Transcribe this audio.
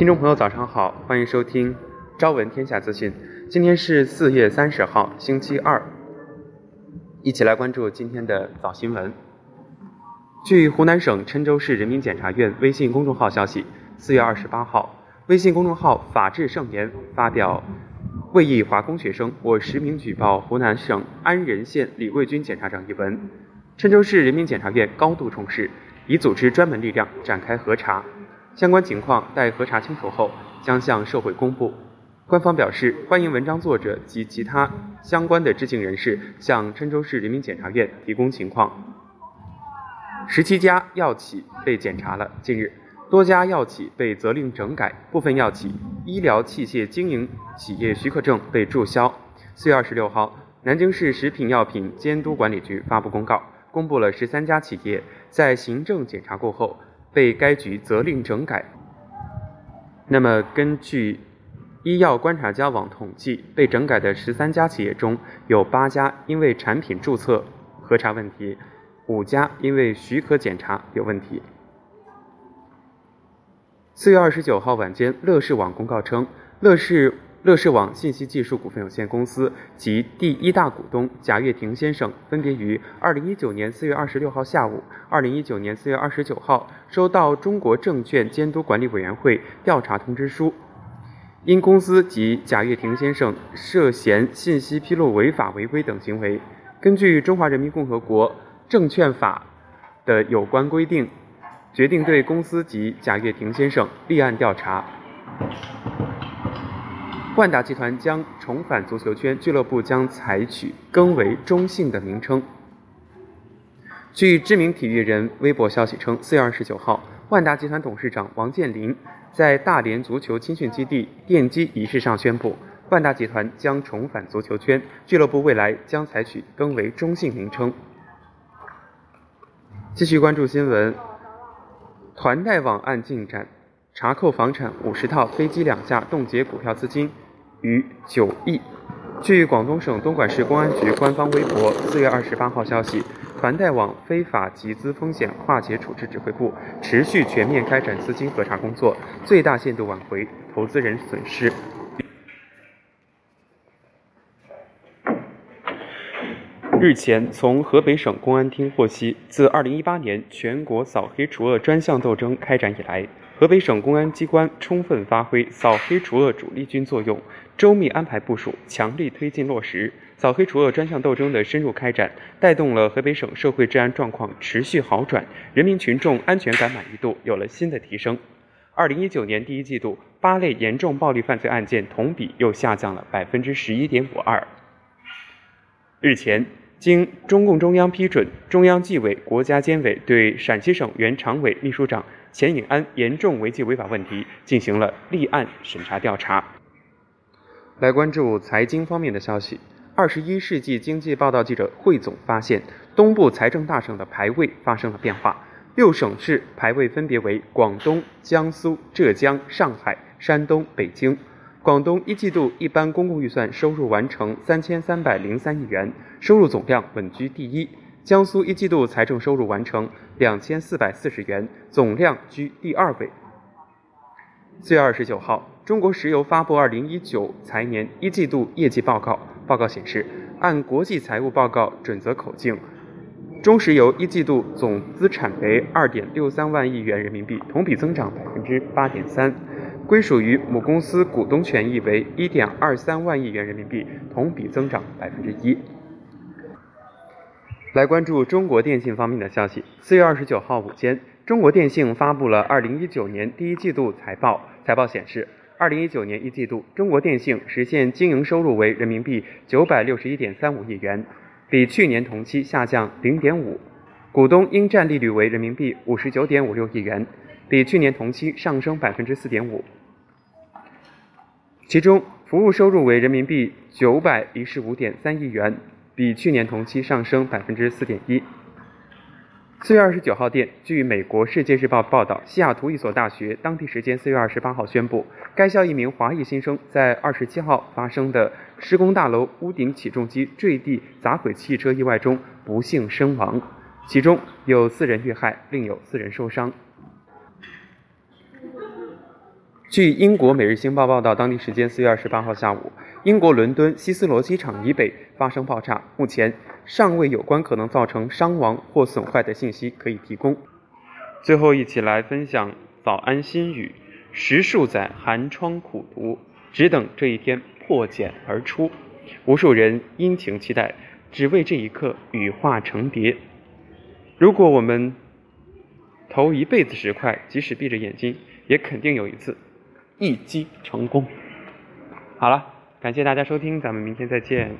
听众朋友，早上好，欢迎收听《朝闻天下资讯》。今天是四月三十号，星期二，一起来关注今天的早新闻。据湖南省郴州市人民检察院微信公众号消息，四月二十八号，微信公众号“法治盛年”发表“为义华工学生，我实名举报湖南省安仁县李贵军检察长”一文。郴州市人民检察院高度重视，已组织专门力量展开核查。相关情况待核查清楚后，将向社会公布。官方表示，欢迎文章作者及其他相关的知情人士向郴州市人民检察院提供情况。十七家药企被检查了，近日多家药企被责令整改，部分药企医疗器械经营企业许可证被注销。四月二十六号，南京市食品药品监督管理局发布公告，公布了十三家企业在行政检查过后。被该局责令整改。那么，根据医药观察家网统计，被整改的十三家企业中有八家因为产品注册核查问题，五家因为许可检查有问题。四月二十九号晚间，乐视网公告称，乐视。乐视网信息技术股份有限公司及第一大股东贾跃亭先生分别于二零一九年四月二十六号下午、二零一九年四月二十九号收到中国证券监督管理委员会调查通知书，因公司及贾跃亭先生涉嫌信息披露违法违规等行为，根据《中华人民共和国证券法》的有关规定，决定对公司及贾跃亭先生立案调查。万达集团将重返足球圈，俱乐部将采取更为中性的名称。据知名体育人微博消息称，四月二十九号，万达集团董事长王健林在大连足球青训基地奠基仪式上宣布，万达集团将重返足球圈，俱乐部未来将采取更为中性名称。继续关注新闻，团贷网案进展。查扣房产五十套，飞机两架，冻结股票资金逾九亿。据广东省东莞市公安局官方微博四月二十八号消息，团贷网非法集资风险化解处置指挥部持续全面开展资金核查工作，最大限度挽回投资人损失。日前，从河北省公安厅获悉，自二零一八年全国扫黑除恶专项斗争开展以来，河北省公安机关充分发挥扫黑除恶主力军作用，周密安排部署，强力推进落实扫黑除恶专项斗争的深入开展，带动了河北省社会治安状况持续好转，人民群众安全感满意度有了新的提升。二零一九年第一季度，八类严重暴力犯罪案件同比又下降了百分之十一点五二。日前，经中共中央批准，中央纪委国家监委对陕西省原常委秘书长。钱颖安严重违纪违法问题进行了立案审查调查。来关注财经方面的消息。二十一世纪经济报道记者汇总发现，东部财政大省的排位发生了变化，六省市排位分别为广东、江苏、浙江、上海、山东、北京。广东一季度一般公共预算收入完成三千三百零三亿元，收入总量稳居第一。江苏一季度财政收入完成两千四百四十元，总量居第二位。四月二十九号，中国石油发布二零一九财年一季度业绩报告。报告显示，按国际财务报告准则口径，中石油一季度总资产为二点六三万亿元人民币，同比增长百分之八点三；归属于母公司股东权益为一点二三万亿元人民币，同比增长百分之一。来关注中国电信方面的消息。四月二十九号午间，中国电信发布了二零一九年第一季度财报。财报显示，二零一九年一季度，中国电信实现经营收入为人民币九百六十一点三五亿元，比去年同期下降零点五；股东应占利率为人民币五十九点五六亿元，比去年同期上升百分之四点五。其中，服务收入为人民币九百一十五点三亿元。比去年同期上升百分之四点一。四月二十九号电，据美国《世界日报》报道，西雅图一所大学当地时间四月二十八号宣布，该校一名华裔新生在二十七号发生的施工大楼屋顶起重机坠地砸毁汽车意外中不幸身亡，其中有四人遇害，另有四人受伤。据英国《每日星报》报道，当地时间四月二十八号下午，英国伦敦希斯罗机场以北发生爆炸，目前尚未有关可能造成伤亡或损坏的信息可以提供。最后，一起来分享早安心语：十数载寒窗苦读，只等这一天破茧而出。无数人殷勤期待，只为这一刻羽化成蝶。如果我们投一辈子石块，即使闭着眼睛，也肯定有一次。一击成功。好了，感谢大家收听，咱们明天再见。